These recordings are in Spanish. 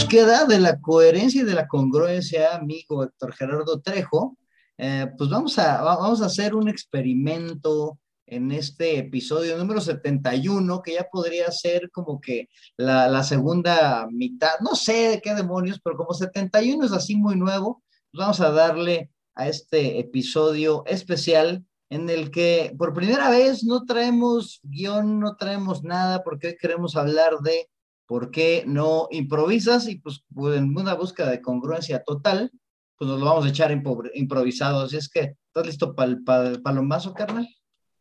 búsqueda de la coherencia y de la congruencia, amigo Héctor Gerardo Trejo, eh, pues vamos a, vamos a hacer un experimento en este episodio número 71, que ya podría ser como que la, la, segunda mitad, no sé de qué demonios, pero como 71 es así muy nuevo, pues vamos a darle a este episodio especial en el que por primera vez no traemos guion, no traemos nada, porque hoy queremos hablar de por qué no improvisas y pues, pues en una búsqueda de congruencia total, pues nos lo vamos a echar improvisado. Así es que, ¿estás listo para el palomazo, carnal?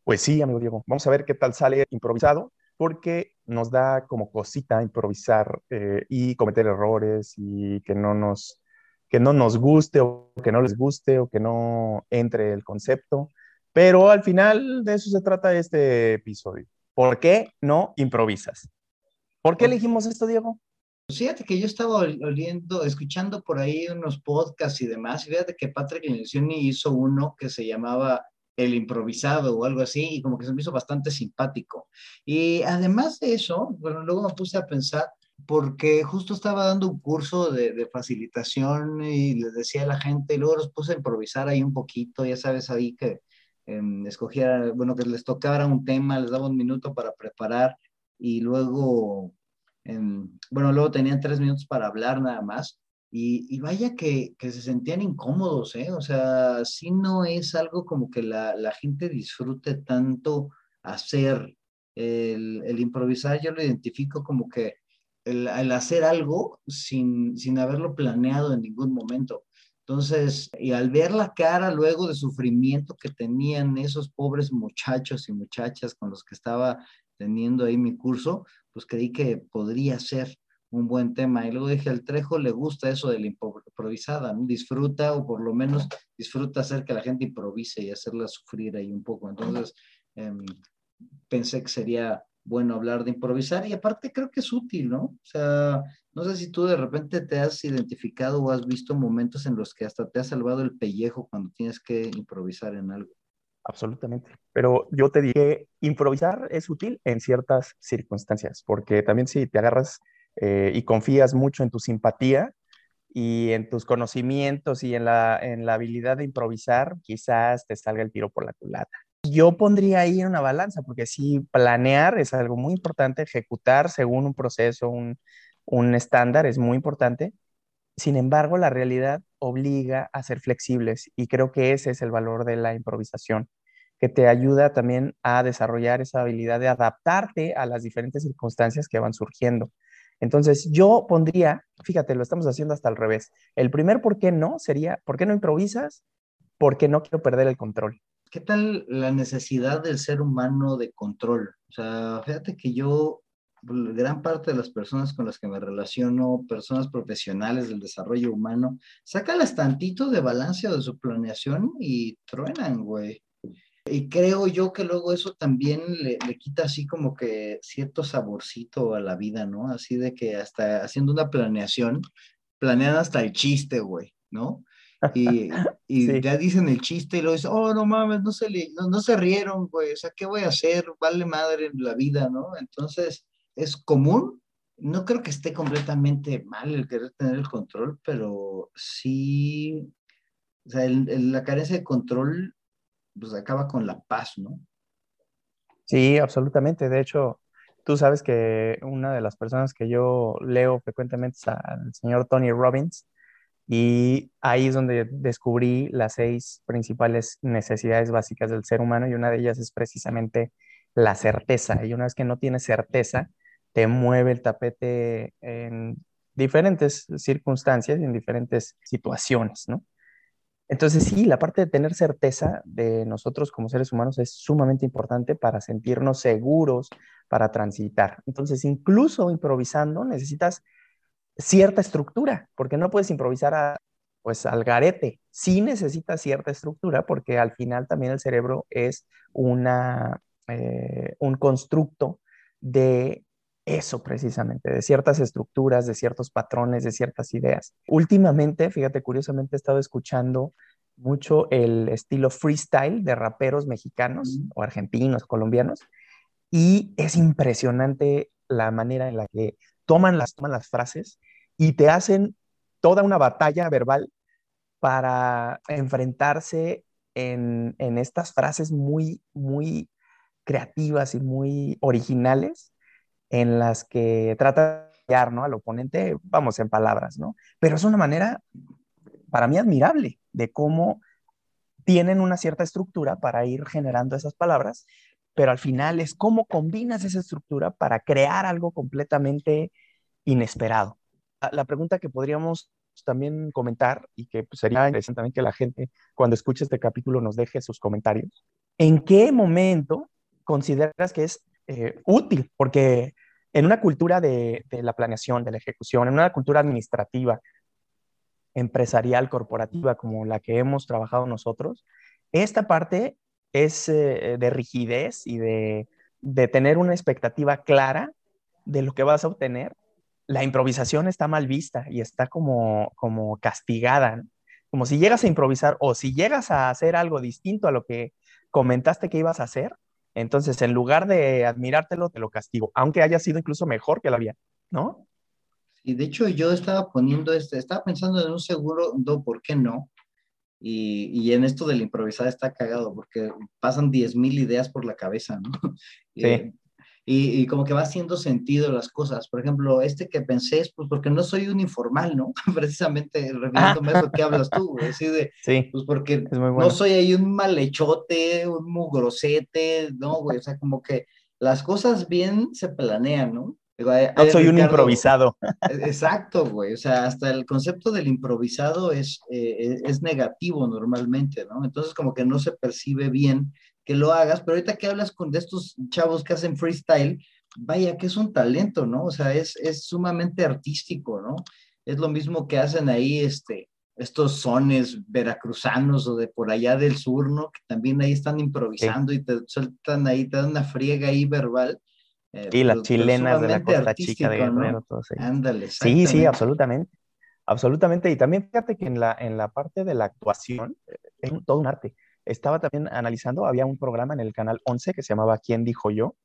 Pues sí, amigo Diego. Vamos a ver qué tal sale improvisado, porque nos da como cosita improvisar eh, y cometer errores y que no nos que no nos guste o que no les guste o que no entre el concepto. Pero al final de eso se trata este episodio. ¿Por qué no improvisas? ¿Por qué elegimos esto, Diego? Fíjate que yo estaba oliendo, escuchando por ahí unos podcasts y demás, y fíjate que Patrick Lencioni hizo uno que se llamaba El improvisado o algo así, y como que se me hizo bastante simpático. Y además de eso, bueno, luego me puse a pensar, porque justo estaba dando un curso de, facilitación y les decía a la gente, y luego los puse a improvisar ahí un poquito, ya sabes, ahí que eh, escogía, bueno, que les tocara un tema, les daba un minuto para preparar y luego, em, bueno, luego tenían tres minutos para hablar nada más. Y, vaya que, se sentían incómodos, ¿eh? O sea, si no es algo como que la, la gente disfrute tanto hacer el, el, improvisar, yo lo identifico como que el, el, hacer algo sin, sin haberlo planeado en ningún momento. Entonces, y al ver la cara luego de sufrimiento que tenían esos pobres muchachos y muchachas con los que estaba teniendo ahí mi curso, pues creí que podría ser un buen tema. Y luego dije, al Trejo le gusta eso de la improvisada, ¿no? Disfruta o por lo menos disfruta hacer que la gente improvise y hacerla sufrir ahí un poco. Entonces, em, pensé que sería bueno hablar de improvisar y aparte creo que es útil, ¿no? O sea, no sé si tú de repente te has identificado o has visto momentos en los que hasta te ha salvado el pellejo cuando tienes que improvisar en algo. Absolutamente. Pero yo te dije, improvisar es útil en ciertas circunstancias, porque también si te agarras eh, y confías mucho en tu simpatía y en tus conocimientos y en la, en la habilidad de improvisar, quizás te salga el tiro por la culata. Yo pondría ahí una balanza, porque si planear es algo muy importante, ejecutar según un proceso, un, un estándar es muy importante, sin embargo, la realidad obliga a ser flexibles y creo que ese es el valor de la improvisación, que te ayuda también a desarrollar esa habilidad de adaptarte a las diferentes circunstancias que van surgiendo. Entonces, yo pondría, fíjate, lo estamos haciendo hasta al revés. El primer por qué no sería, ¿por qué no improvisas? Porque no quiero perder el control. ¿Qué tal la necesidad del ser humano de control? O sea, fíjate que yo gran parte de las personas con las que me relaciono, personas profesionales del desarrollo humano, sácales tantito de balance o de su planeación y truenan, güey. Y creo yo que luego eso también le, le, quita así como que cierto saborcito a la vida, ¿no? Así de que hasta haciendo una planeación, planean hasta el chiste, güey, ¿no? Y, y ya dicen el chiste y luego dicen, oh, no mames, no se, no, no se rieron, güey, o sea, ¿qué voy a hacer? Vale madre la vida, ¿no? Entonces, es común. No creo que esté completamente mal el querer tener el control, pero sí, o sea, la carencia de control pues acaba con la paz, ¿no? Sí, absolutamente. De hecho, tú sabes que una de las personas que yo leo frecuentemente es al señor Tony Robbins y ahí es donde descubrí las seis principales necesidades básicas del ser humano y una de ellas es precisamente la certeza. Y una vez que no tienes certeza, te mueve el tapete en diferentes circunstancias y en diferentes situaciones, ¿no? Entonces sí, la parte de tener certeza de nosotros como seres humanos es sumamente importante para sentirnos seguros, para transitar. Entonces, incluso improvisando, necesitas cierta estructura, porque no puedes improvisar a, pues al garete. Sí necesitas cierta estructura, porque al final también el cerebro es una, eh, un constructo de eso precisamente, de ciertas estructuras, de ciertos patrones, de ciertas ideas. Últimamente, fíjate, curiosamente he estado escuchando mucho el estilo freestyle de raperos mexicanos o argentinos, colombianos, y es impresionante la manera en la que toman las, toman las frases y te hacen toda una batalla verbal para enfrentarse en, estas frases muy, muy creativas y muy originales en las que trata de ¿no? al oponente, vamos, en palabras, ¿no? Pero es una manera, para mí, admirable de cómo tienen una cierta estructura para ir generando esas palabras, pero al final es cómo combinas esa estructura para crear algo completamente inesperado. La pregunta que podríamos también comentar y que pues, sería interesante también que la gente cuando escuche este capítulo nos deje sus comentarios. ¿En qué momento consideras que es eh, útil? Porque en una cultura de, la planeación, de la ejecución, en una cultura administrativa, empresarial, corporativa, como la que hemos trabajado nosotros, esta parte es eh, de rigidez y de, de tener una expectativa clara de lo que vas a obtener la improvisación está mal vista y está como, como castigada, como si llegas a improvisar o si llegas a hacer algo distinto a lo que comentaste que ibas a hacer, entonces en lugar de admirártelo, te lo castigo, aunque haya sido incluso mejor que la había, ¿no? Y de hecho yo estaba poniendo este, estaba pensando en un seguro, no, ¿por qué no? Y, y, en esto de la improvisada está cagado porque pasan 10.000 ideas por la cabeza, ¿no? Sí. Eh, y, como que va haciendo sentido las cosas. Por ejemplo, este que pensé es pues porque no soy un informal, ¿no? Precisamente refiriéndome a lo que hablas tú, güey. Así de, sí, pues porque no soy ahí un malhechote, un mugrosete, ¿no, güey? O sea, como que las cosas bien se planean, ¿no? no soy un improvisado. E, exacto, güey. O sea, hasta el concepto del improvisado es, eh, es negativo normalmente, ¿no? Entonces como que no se percibe bien que lo hagas, pero ahorita que hablas con de estos chavos que hacen freestyle, vaya que es un talento, ¿no? O sea, es, es sumamente artístico, ¿no? Es lo mismo que hacen ahí este, estos sones veracruzanos o de por allá del sur, ¿no? Que también ahí están improvisando y te sueltan ahí, te dan una friega ahí verbal. Eh, y las chilenas de la Costa Chica de Guerrero, ¿no? Ándale, Sí, sí, absolutamente. Absolutamente. Y también fíjate que en la, en la parte de la actuación eh, es todo un arte estaba también analizando, había un programa en el canal 11 que se llamaba ¿Quién dijo yo?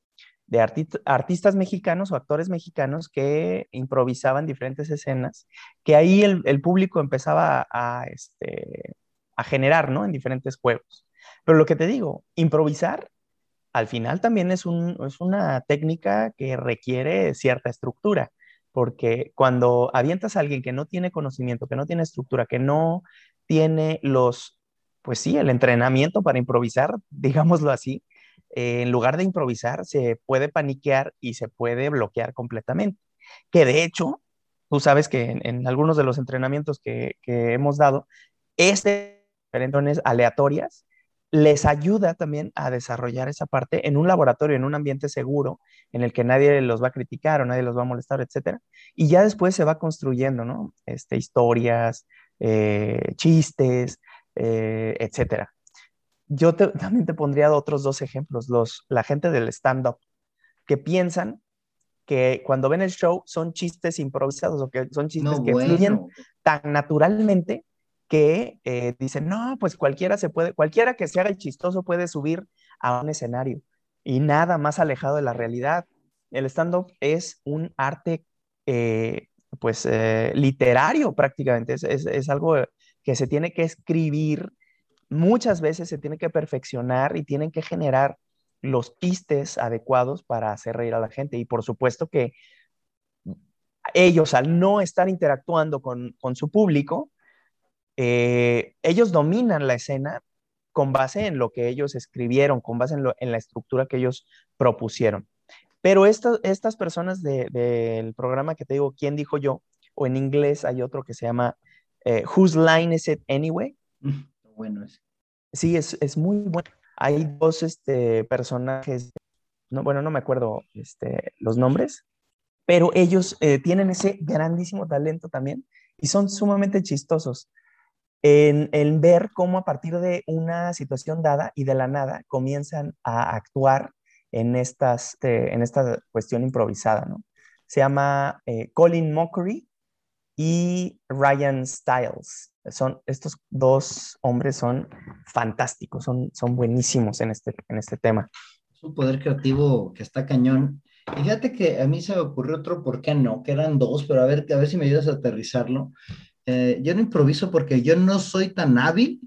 de artistas mexicanos o actores mexicanos que improvisaban diferentes escenas, que ahí el, público empezaba a, este, a generar, ¿no? En diferentes juegos. Pero lo que te digo, improvisar al final también es, un, es una técnica que requiere cierta estructura, porque cuando avientas a alguien que no tiene conocimiento, que no tiene estructura, que no tiene los pues sí, el entrenamiento para improvisar, digámoslo así, eh, en lugar de improvisar, se puede paniquear y se puede bloquear completamente. Que de hecho, tú sabes que en, algunos de los entrenamientos que, hemos dado, este entrenamientos aleatorias les ayuda también a desarrollar esa parte en un laboratorio, en un ambiente seguro, en el que nadie los va a criticar o nadie los va a molestar, etcétera. Y ya después se va construyendo, ¿no? Este, historias, eh, chistes, eh, etcétera. Yo también te pondría otros dos ejemplos, los, la gente del stand-up, que piensan que cuando ven el show son chistes improvisados o que son chistes que fluyen tan naturalmente que eh, dicen, no, pues cualquiera se puede, cualquiera que se haga el chistoso puede subir a un escenario y nada más alejado de la realidad. El stand-up es un arte, eh, pues, literario prácticamente, es, es, es, algo que se tiene que escribir, muchas veces se tiene que perfeccionar y tienen que generar los pistes adecuados para hacer reír a la gente. Y por supuesto que ellos, al no estar interactuando con, su público, eh, ellos dominan la escena con base en lo que ellos escribieron, con base en, la estructura que ellos propusieron. Pero estas personas del programa que te digo, ¿quién dijo yo? O en inglés hay otro que se llama eh, Whose Line Is It Anyway? Mm, bueno Sí, es, es, muy bueno. Hay dos este, personajes, no, bueno, no me acuerdo este, los nombres, pero ellos eh, tienen ese grandísimo talento también y son sumamente chistosos en, en, ver cómo a partir de una situación dada y de la nada comienzan a actuar en, estas, este, en esta cuestión improvisada, ¿no? Se llama eh, Colin Mockery y Ryan Stiles. Son, estos dos hombres son fantásticos, son, son buenísimos en este, en este tema. Es un poder creativo que está cañón. Y fíjate que a mí se me ocurrió otro, ¿por qué no? Que eran dos, pero a ver, a ver si me ayudas a aterrizarlo. Eh, yo no improviso porque yo no soy tan hábil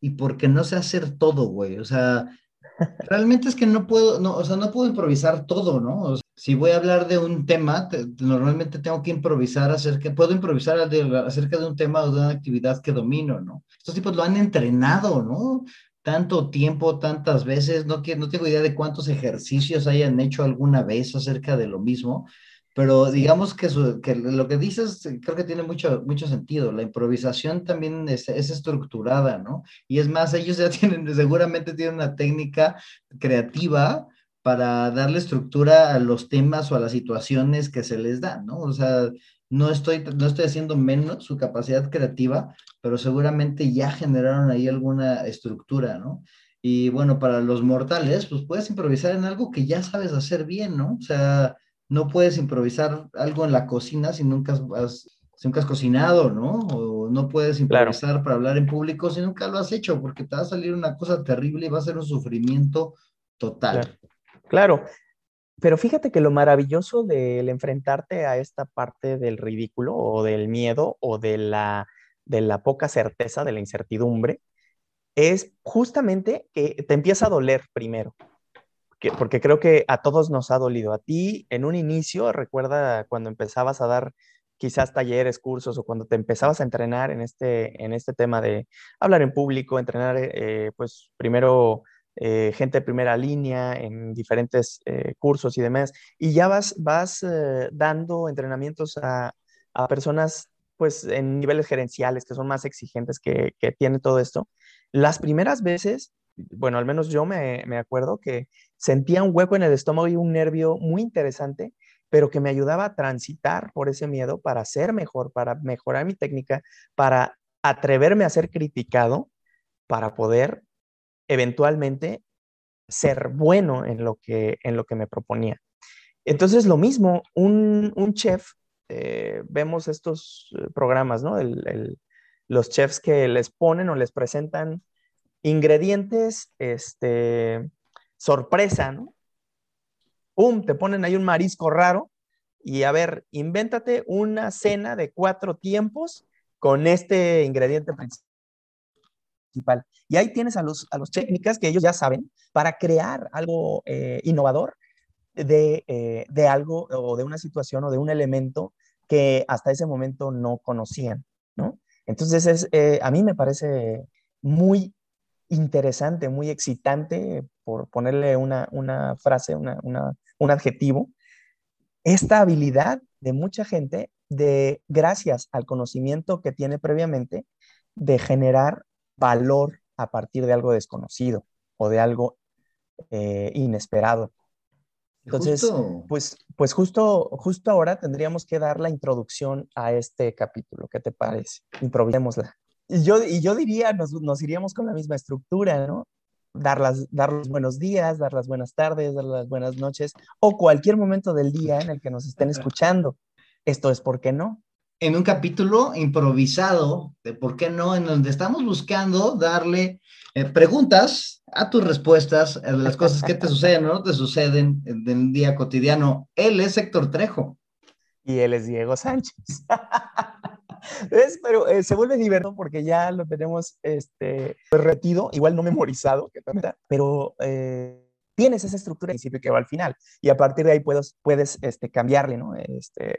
y porque no sé hacer todo, güey. O sea, realmente es que no puedo, no, o sea, no puedo improvisar todo, ¿no? Si voy a hablar de un tema, normalmente tengo que improvisar acerca, puedo improvisar acerca de un tema o de una actividad que domino, ¿no? Estos tipos lo han entrenado, ¿no? Tanto tiempo, tantas veces, no, no tengo idea de cuántos ejercicios hayan hecho alguna vez acerca de lo mismo, pero digamos que, lo que dices creo que tiene mucho, mucho sentido. La improvisación también es, estructurada, ¿no? Y es más, ellos ya tienen, seguramente tienen una técnica creativa para darle estructura a los temas o a las situaciones que se les dan, ¿no? O sea, no estoy, no estoy haciendo menos su capacidad creativa, pero seguramente ya generaron ahí alguna estructura, ¿no? Y bueno, para los mortales, pues puedes improvisar en algo que ya sabes hacer bien, ¿no? O sea, no puedes improvisar algo en la cocina si nunca has, nunca has cocinado, ¿no? O no puedes improvisar para hablar en público si nunca lo has hecho, porque te va a salir una cosa terrible y va a ser un sufrimiento total. Claro. Pero fíjate que lo maravilloso del enfrentarte a esta parte del ridículo o del miedo o de la, de la poca certeza, de la incertidumbre, es justamente que te empieza a doler primero porque creo que a todos nos ha dolido. A ti, en un inicio, recuerda cuando empezabas a dar quizás talleres, cursos o cuando te empezabas a entrenar en este, en este tema de hablar en público, entrenar, eh, pues primero eh, gente de primera línea en diferentes eh, cursos y demás, y ya vas, vas dando entrenamientos a, a, personas pues en niveles gerenciales que son más exigentes que, que tienen todo esto. Las primeras veces bueno, al menos yo me, acuerdo que sentía un hueco en el estómago y un nervio muy interesante, pero que me ayudaba a transitar por ese miedo para ser mejor, para mejorar mi técnica, para atreverme a ser criticado, para poder eventualmente ser bueno en lo que, en lo que me proponía. Entonces, lo mismo, un, chef, eh, vemos estos eh, programas, ¿no? los chefs que les ponen o les presentan ingredientes, este, sorpresa, ¿no? ¡Pum! Te ponen ahí un marisco raro y a ver, invéntate una cena de cuatro tiempos con este ingrediente principal. Y ahí tienes a los, a los técnicas que ellos ya saben para crear algo eh, innovador de, eh, de, algo o de una situación o de un elemento que hasta ese momento no conocían, ¿no? Entonces, es, eh, a mí me parece muy interesante, muy excitante, por ponerle una, frase, un adjetivo, esta habilidad de mucha gente de, gracias al conocimiento que tiene previamente, de generar valor a partir de algo desconocido o de algo eh, inesperado. Entonces, pues, pues justo, justo ahora tendríamos que dar la introducción a este capítulo. ¿Qué te parece? Improvisémosla. Y yo, y yo diría, nos, nos iríamos con la misma estructura, ¿no? Dar, las, dar los buenos días, dar las buenas tardes, dar las buenas noches, o cualquier momento del día en el que nos estén escuchando. Esto es ¿por qué no? En un capítulo improvisado de ¿por qué no? En donde estamos buscando darle eh, preguntas a tus respuestas de las cosas que te suceden o no te suceden en el día cotidiano. Él es Héctor Trejo. Y él es Diego Sánchez. Pero eh, se vuelve divertido porque ya lo tenemos este, retido, igual no memorizado, pero eh, tienes esa estructura de principio que va al final y a partir de ahí puedes, puedes este, cambiarle ¿no? este,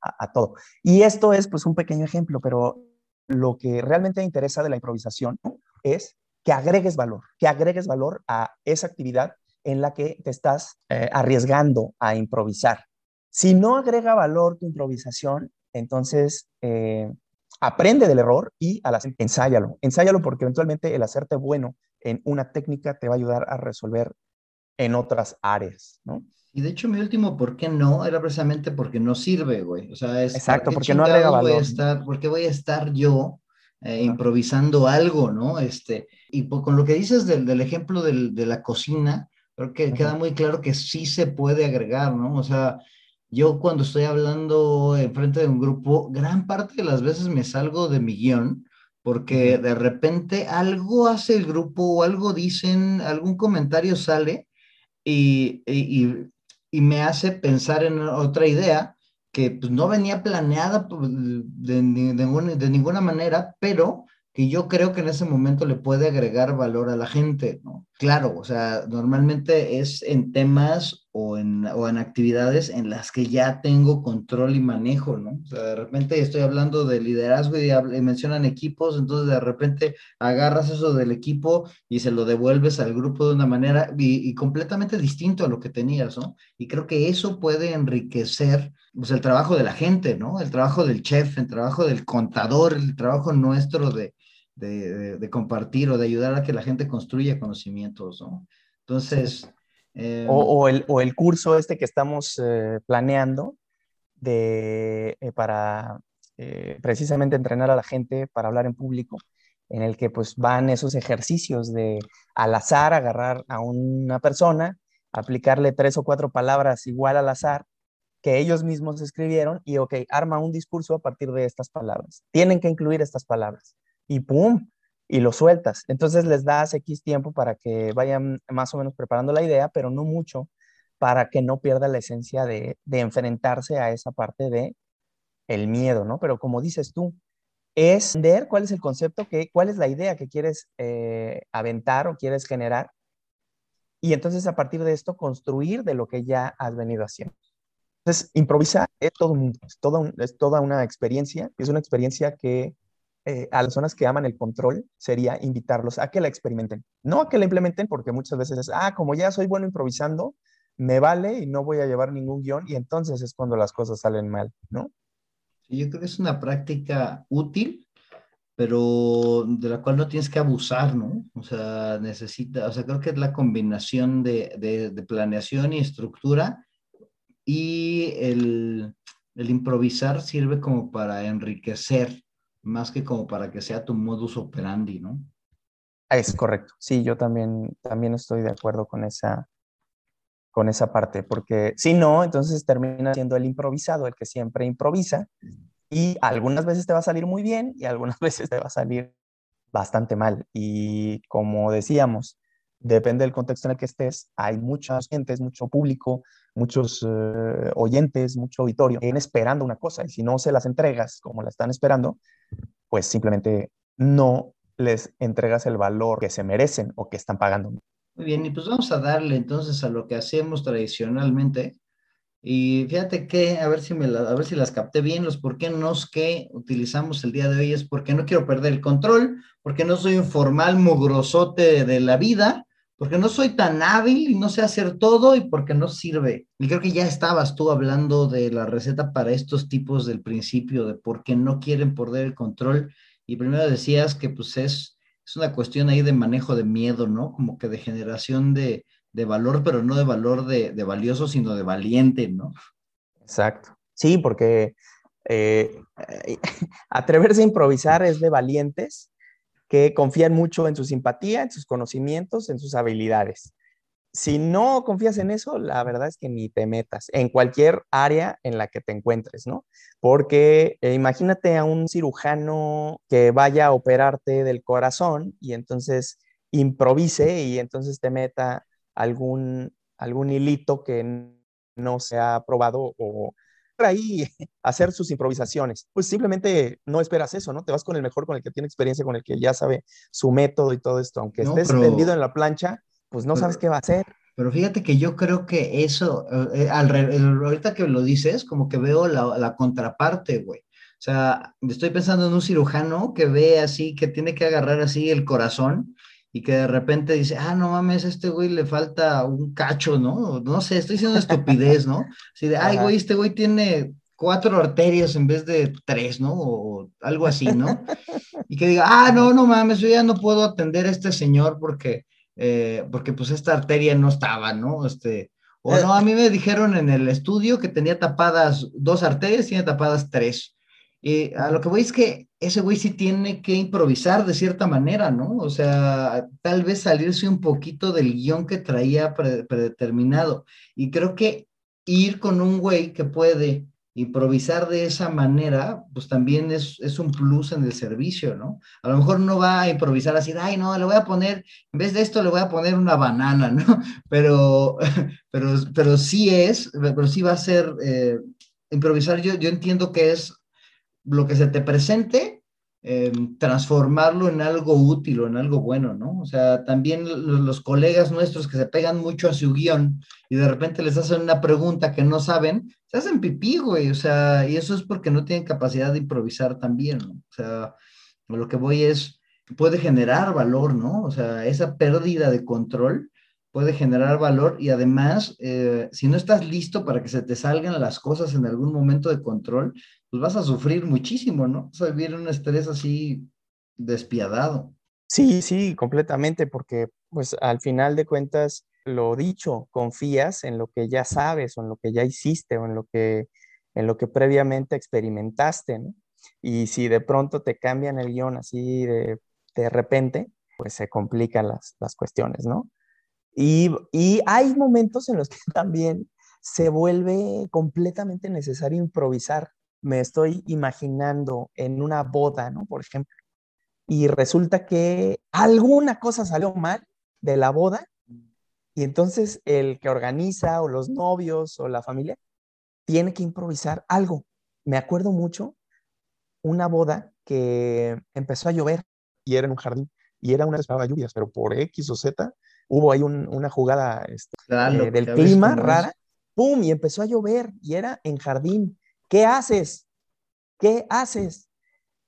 a, todo. Y esto es pues un pequeño ejemplo, pero lo que realmente interesa de la improvisación es que agregues valor, que agregues valor a esa actividad en la que te estás eh, arriesgando a improvisar. Si no agrega valor tu improvisación, entonces, eh, aprende del error y al hacer, ensáyalo. Ensáyalo porque eventualmente el hacerte bueno en una técnica te va a ayudar a resolver en otras áreas, ¿no? Y de hecho, mi último ¿por qué no? era precisamente porque no sirve, güey. O sea, es. Exacto, porque no agrega valor. Voy a estar, porque voy a estar yo eh, improvisando algo, ¿no? Este, y con lo que dices del, ejemplo de la cocina, creo que queda muy claro que sí se puede agregar, ¿no? O sea, yo cuando estoy hablando en frente de un grupo, gran parte de las veces me salgo de mi guion porque de repente algo hace el grupo o algo dicen, algún comentario sale y, y me hace pensar en otra idea que pues, no venía planeada pues, de, de, de ninguna manera, pero que yo creo que en ese momento le puede agregar valor a la gente, ¿no? Claro, o sea, normalmente es en temas o en, o en actividades en las que ya tengo control y manejo, ¿no? O sea, de repente estoy hablando de liderazgo y, mencionan equipos, entonces de repente agarras eso del equipo y se lo devuelves al grupo de una manera y, completamente distinto a lo que tenías, ¿no? Y creo que eso puede enriquecer pues, el trabajo de la gente, ¿no? El trabajo del chef, el trabajo del contador, el trabajo nuestro de, de, compartir o de ayudar a que la gente construya conocimientos, ¿no? Entonces... Em, o, el, o, el, curso este que estamos eh, planeando de, eh, para eh, precisamente entrenar a la gente para hablar en público, en el que pues van esos ejercicios de al azar agarrar a una persona, aplicarle tres o cuatro palabras igual al azar que ellos mismos escribieron y, ok, arma un discurso a partir de estas palabras. Tienen que incluir estas palabras y ¡pum! Y lo sueltas. Entonces les das X tiempo para que vayan más o menos preparando la idea, pero no mucho para que no pierda la esencia de, enfrentarse a esa parte de el miedo, ¿no? Pero como dices tú, es ver cuál es el concepto, que, cuál es la idea que quieres eh, aventar o quieres generar. Y entonces a partir de esto construir de lo que ya has venido haciendo. Entonces, improvisar es todo es toda, es toda una experiencia, es una experiencia que eh, a las personas que aman el control sería invitarlos a que la experimenten. No a que la implementen, porque muchas veces es, ah, como ya soy bueno improvisando, me vale y no voy a llevar ningún guion, y entonces es cuando las cosas salen mal, ¿no? Yo creo que es una práctica útil, pero de la cual no tienes que abusar, ¿no? O sea, necesita, o sea, creo que es la combinación de, de, planeación y estructura y el, el improvisar sirve como para enriquecer más que como para que sea tu modus operandi, ¿no? Es correcto. Sí, yo también, también estoy de acuerdo con esa, con esa parte, porque si no, entonces termina siendo el improvisado, el que siempre improvisa, y algunas veces te va a salir muy bien y algunas veces te va a salir bastante mal. Y como decíamos, depende del contexto en el que estés, hay muchas gentes, mucho público, muchos eh, oyentes, mucho auditorio, en esperando una cosa, y si no se las entregas como la están esperando, pues simplemente no les entregas el valor que se merecen o que están pagando. Muy bien, y pues vamos a darle entonces a lo que hacemos tradicionalmente. Y fíjate que, a ver si, me a ver si las capté bien, los por qué no que utilizamos el día de hoy es porque no quiero perder el control, porque no soy un formal mugrosote de la vida, porque no soy tan hábil y no sé hacer todo y porque no sirve. Y creo que ya estabas tú hablando de la receta para estos tipos del principio, de por qué no quieren perder el control. Y primero decías que pues es, es una cuestión ahí de manejo de miedo, ¿no? Como que de generación de, de valor, pero no de valor de, valioso, sino de valiente, ¿no? Exacto. Sí, porque eh, atreverse a improvisar es de valientes que confían mucho en su simpatía, en sus conocimientos, en sus habilidades. Si no confías en eso, la verdad es que ni te metas en cualquier área en la que te encuentres, ¿no? Porque eh, imagínate a un cirujano que vaya a operarte del corazón y entonces improvise y entonces te meta algún, algún hilito que no se ha probado o ahí hacer sus improvisaciones. Pues simplemente no esperas eso, ¿no? Te vas con el mejor, con el que tiene experiencia, con el que ya sabe su método y todo esto. Aunque estés tendido en la plancha, pues no sabes qué va a hacer. Pero fíjate que yo creo que eso, eh, eh, ahorita que lo dices, como que veo la, la contraparte, güey. O sea, estoy pensando en un cirujano que ve así, que tiene que agarrar así el corazón y que de repente dice, ah, no mames, a este güey le falta un cacho, ¿no? No sé, estoy diciendo estupidez, ¿no? Así de, ay, güey, este güey tiene cuatro arterias en vez de tres, ¿no? O algo así, ¿no? Y que diga, ah, no, no mames, yo ya no puedo atender a este señor porque, eh, porque pues esta arteria no estaba, ¿no? Este, o no, a mí me dijeron en el estudio que tenía tapadas dos arterias, tiene tapadas tres. Y a lo que voy es que ese güey sí tiene que improvisar de cierta manera, ¿no? O sea, tal vez salirse un poquito del guion que traía predeterminado. Y creo que ir con un güey que puede improvisar de esa manera, pues también es, es, un plus en el servicio, ¿no? A lo mejor no va a improvisar así, ay, no, le voy a poner, en vez de esto le voy a poner una banana, ¿no? Pero, pero, pero sí es, pero sí va a ser, eh, improvisar, yo, yo entiendo que es lo que se te presente, eh, transformarlo en algo útil o en algo bueno, ¿no? O sea, también los, colegas nuestros que se pegan mucho a su guion y de repente les hacen una pregunta que no saben, se hacen pipí, güey, o sea, y eso es porque no tienen capacidad de improvisar también, ¿no? O sea, lo que voy es, puede generar valor, ¿no? O sea, esa pérdida de control puede generar valor y además, eh, si no estás listo para que se te salgan las cosas en algún momento de control, pues vas a sufrir muchísimo, ¿no? Vas a vivir un estrés así despiadado. Sí, sí, completamente, porque pues al final de cuentas, lo dicho, confías en lo que ya sabes o en lo que ya hiciste o en lo que, en lo que previamente experimentaste, ¿no? Y si de pronto te cambian el guion así de, de repente, pues se complican las, las cuestiones, ¿no? Y, hay momentos en los que también se vuelve completamente necesario improvisar. Me estoy imaginando en una boda, ¿no? Por ejemplo, y resulta que alguna cosa salió mal de la boda y entonces el que organiza o los novios o la familia tiene que improvisar algo. Me acuerdo mucho una boda que empezó a llover y era en un jardín y era una de lluvias, pero por X o Z hubo ahí una jugada este, eh, del clima rara, ¡pum! Y empezó a llover y era en jardín. ¿Qué haces? ¿Qué haces?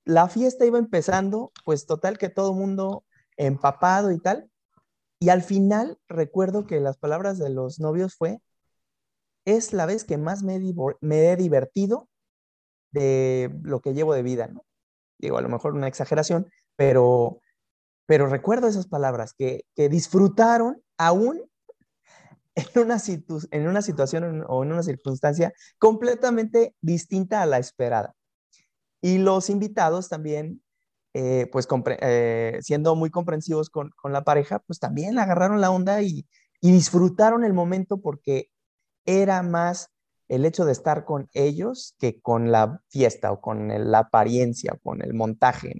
La fiesta iba empezando, pues total que todo mundo empapado y tal. Y al final recuerdo que las palabras de los novios fue, es la vez que más me, me he divertido de lo que llevo de vida, ¿no? Digo, a lo mejor una exageración, pero pero recuerdo esas palabras que, disfrutaron aún en una, en una situación o en una circunstancia completamente distinta a la esperada. Y los invitados también, eh, pues eh, siendo muy comprensivos con, la pareja, pues también agarraron la onda y, disfrutaron el momento porque era más el hecho de estar con ellos que con la fiesta o con la apariencia, con el montaje.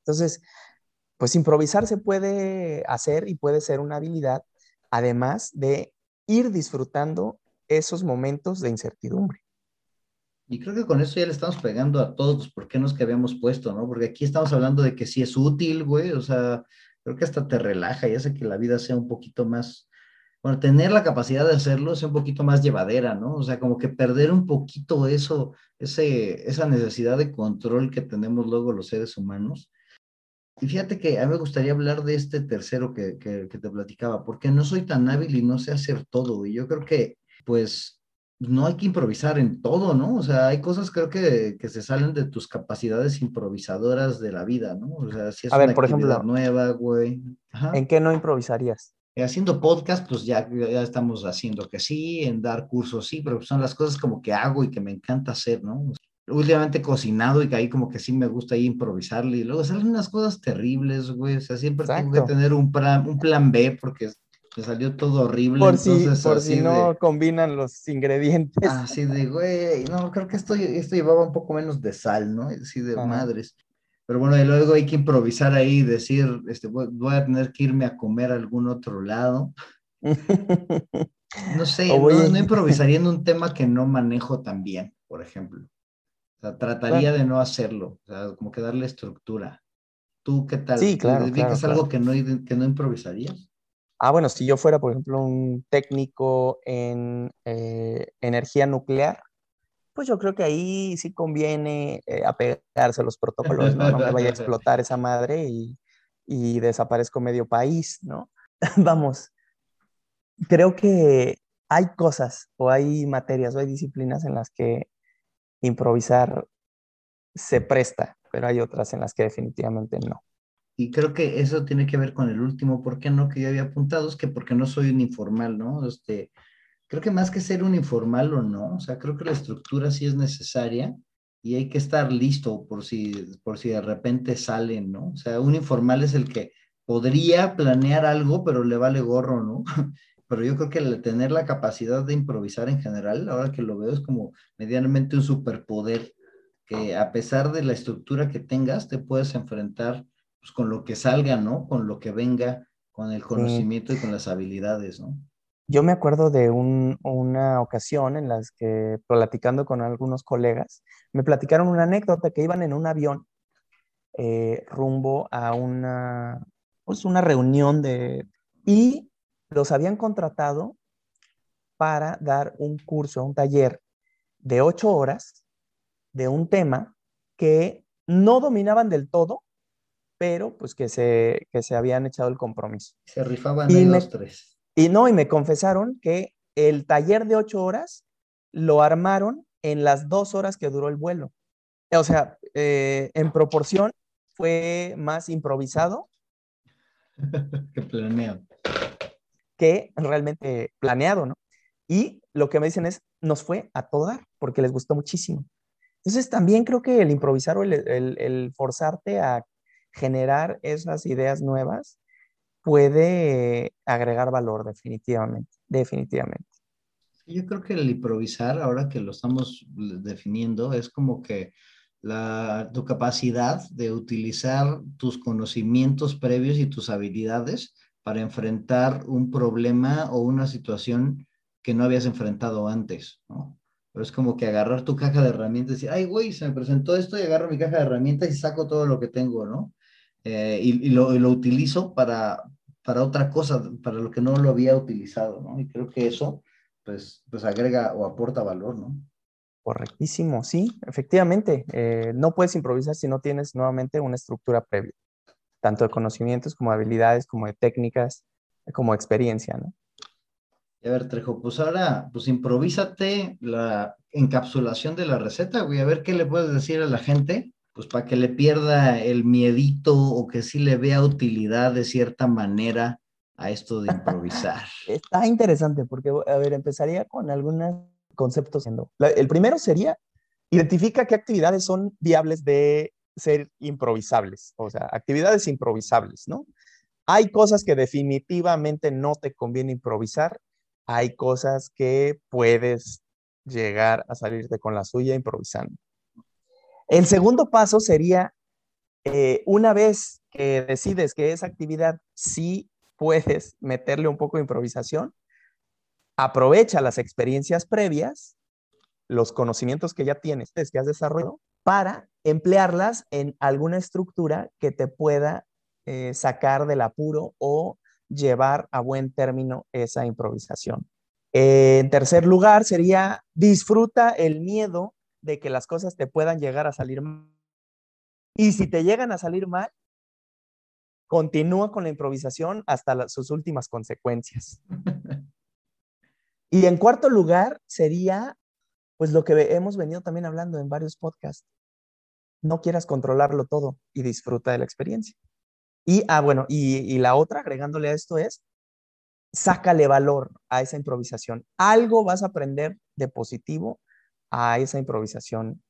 Entonces, pues improvisar se puede hacer y puede ser una habilidad, además de ir disfrutando esos momentos de incertidumbre. Y creo que con eso ya le estamos pegando a todos por qué nos que habíamos puesto, ¿no? Porque aquí estamos hablando de que sí es útil, güey, o sea, creo que hasta te relaja y hace que la vida sea un poquito más, bueno, tener la capacidad de hacerlo sea un poquito más llevadera, ¿no? O sea, como que perder un poquito eso, ese, esa necesidad de control que tenemos luego los seres humanos, y fíjate que a mí me gustaría hablar de este tercero que, que, te platicaba, porque no soy tan hábil y no sé hacer todo. Y yo creo que, pues, no hay que improvisar en todo, ¿no? O sea, hay cosas creo que, que se salen de tus capacidades improvisadoras de la vida, ¿no? O sea, si es a ver, por ejemplo, nueva, güey. ¿En qué no improvisarías? haciendo podcast, pues ya, ya estamos haciendo que sí, en dar cursos sí, pero son las cosas como que hago y que me encanta hacer, ¿no? Últimamente cocinado y que ahí como que sí me gusta ahí improvisarle y luego salen unas cosas terribles, güey, o sea, siempre tengo que tener un plan, un plan B porque me salió todo horrible. Por si, por si no combinan los ingredientes. Así de, güey, no, creo que esto, esto llevaba un poco menos de sal, ¿no? Así de madres. Pero bueno, y luego hay que improvisar ahí y decir, este, voy, a tener que irme a comer a algún otro lado. No sé, no, no improvisaría en un tema que no manejo tan bien, por ejemplo trataría de no hacerlo, o sea, como que darle estructura. ¿Tú qué tal? Sí, claro. ¿Es algo que no, que no improvisarías? Ah, bueno, si yo fuera, por ejemplo, un técnico en eh, energía nuclear, pues yo creo que ahí sí conviene eh, apegarse a los protocolos, ¿no? No me vaya a explotar esa madre y, y desaparezco medio país, ¿no? Vamos, creo que hay cosas o hay materias o hay disciplinas en las que improvisar se presta, pero hay otras en las que definitivamente no. Y creo que eso tiene que ver con el último, ¿por qué no? Que yo había apuntado, es que porque no soy un informal, ¿no? Este, creo que más que ser un informal o no, o sea, creo que la estructura sí es necesaria y hay que estar listo por si, por si de repente salen, ¿no? O sea, un informal es el que podría planear algo, pero le vale gorro, ¿no? pero yo creo que el tener la capacidad de improvisar en general, ahora que lo veo, es como medianamente un superpoder que a pesar de la estructura que tengas, te puedes enfrentar pues, con lo que salga, ¿no? Con lo que venga, con el conocimiento y con las habilidades, ¿no? Yo me acuerdo de una ocasión en las que, platicando con algunos colegas, me platicaron una anécdota que iban en un avión eh, rumbo a una, pues una reunión de... y los habían contratado para dar un curso, un taller de ocho horas de un tema que no dominaban del todo, pero pues que se, que se habían echado el compromiso. Se rifaban y los tres. Y no, y me confesaron que el taller de ocho horas lo armaron en las dos horas que duró el vuelo. O sea, eh, en proporción fue más improvisado. que planeado. Que realmente planeado, ¿no? Y lo que me dicen es, nos fue a todo dar, porque les gustó muchísimo. Entonces también creo que el improvisar o el, forzarte a generar esas ideas nuevas puede agregar valor definitivamente, definitivamente. Yo creo que el improvisar, ahora que lo estamos definiendo, es como que la, tu capacidad de utilizar tus conocimientos previos y tus habilidades para enfrentar un problema o una situación que no habías enfrentado antes, ¿no? Pero es como que agarrar tu caja de herramientas y decir, ay, güey, se me presentó esto y agarro mi caja de herramientas y saco todo lo que tengo, ¿no? Eh, y, lo, utilizo para, para otra cosa, para lo que no lo había utilizado, ¿no? Y creo que eso, pues, pues agrega o aporta valor, ¿no? Correctísimo, sí, efectivamente. Eh, no puedes improvisar si no tienes nuevamente una estructura previa, tanto de conocimientos como de habilidades, como de técnicas, como experiencia, ¿no? A ver, Trejo, pues ahora, pues improvísate la encapsulación de la receta, güey, a ver qué le puedes decir a la gente pues para que le pierda el miedito o que sí le vea utilidad de cierta manera a esto de improvisar. Está interesante porque, a ver, empezaría con algunos conceptos. El primero sería, identifica qué actividades son viables de ser improvisables, o sea, actividades improvisables, ¿no? Hay cosas que definitivamente no te conviene improvisar, hay cosas que puedes llegar a salirte con la suya improvisando. El segundo paso sería, eh, una vez que decides que esa actividad sí puedes meterle un poco de improvisación, aprovecha las experiencias previas, los conocimientos que ya tienes, que has desarrollado, para emplearlas en alguna estructura que te pueda eh, sacar del apuro o llevar a buen término esa improvisación. en tercer lugar, sería disfruta el miedo de que las cosas te puedan llegar a salir mal. Y si te llegan a salir mal, continúa con la improvisación hasta sus últimas consecuencias. y en cuarto lugar sería, pues lo que hemos venido también hablando en varios podcasts. No quieras controlarlo todo y disfruta de la experiencia. Y, ah, bueno, y, y la otra, agregándole a esto es, sácale valor a esa improvisación. Algo vas a aprender de positivo a esa improvisación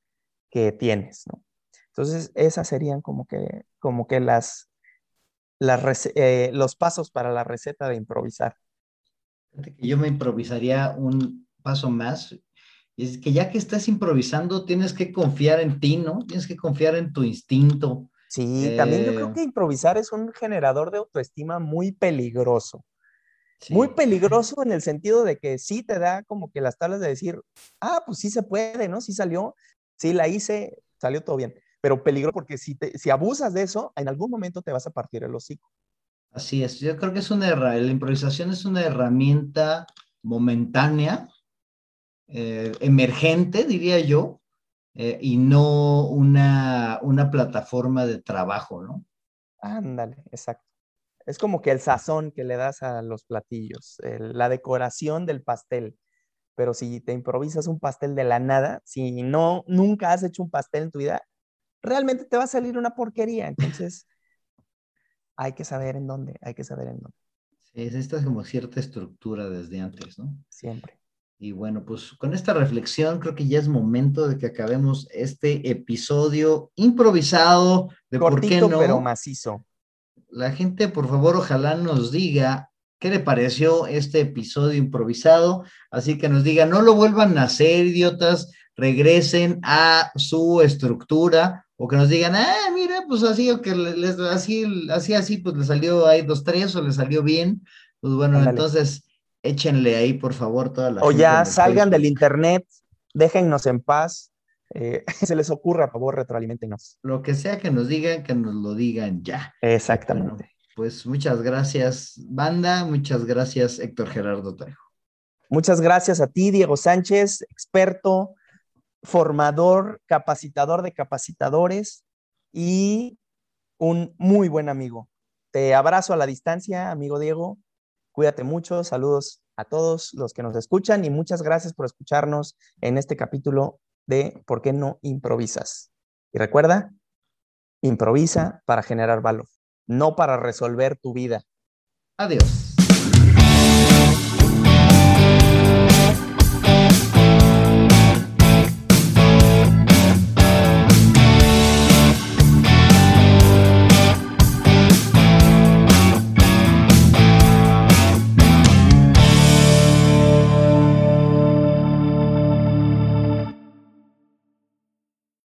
que tienes, ¿no? Entonces, esas serían como que, como que las, eh, los pasos para la receta de improvisar. Yo me improvisaría un paso más. Es que ya que estás improvisando, tienes que confiar en ti, ¿no? Tienes que confiar en tu instinto. Sí, también yo creo eh, que improvisar es un generador de autoestima muy peligroso. Muy peligroso en el sentido de que sí te da como que las tablas de decir, ah, pues sí se puede, ¿no? Sí salió, sí la hice, salió todo bien. Pero peligro porque si, te, si abusas de eso, en algún momento te vas a partir el hocico. Así es, yo creo que es una la improvisación es una herramienta momentánea, eh, emergente, diría yo, eh, y no una, una plataforma de trabajo, ¿no? Ándale, exacto. Es como que el sazón que le das a los platillos, la decoración del pastel. Pero si te improvisas un pastel de la nada, si no, nunca has hecho un pastel en tu vida, realmente te va a salir una porquería. Entonces, hay que saber en dónde, hay que saber en dónde. Sí, es esta como cierta estructura desde antes, ¿no? Siempre. Y bueno, pues con esta reflexión creo que ya es momento de que acabemos este episodio improvisado de Cortito, por qué no. pero macizo la gente, por favor, ojalá nos diga qué le pareció este episodio improvisado. Así que nos digan, no lo vuelvan a hacer, idiotas, regresen a su estructura o que nos digan, ah, mira, pues así, o que les, así, así, así, pues le salió ahí dos, tres, o le salió bien. Pues bueno, entonces échenle ahí, por favor, toda la. O ya salgan del internet, déjennos en paz. Eh, se les ocurra, por favor, retroalimentenos. Lo que sea que nos digan, que nos lo digan ya. Exactamente. pues muchas gracias, banda. Muchas gracias, Héctor Gerardo Trejo. Muchas gracias a ti, Diego Sánchez, experto, formador, capacitador de capacitadores y un muy buen amigo. Te abrazo a la distancia, amigo Diego. Cuídate mucho. Saludos a todos los que nos escuchan y muchas gracias por escucharnos en este capítulo de ¿Por qué no improvisas? Y recuerda, improvisa para generar valor, no para resolver tu vida. Adiós.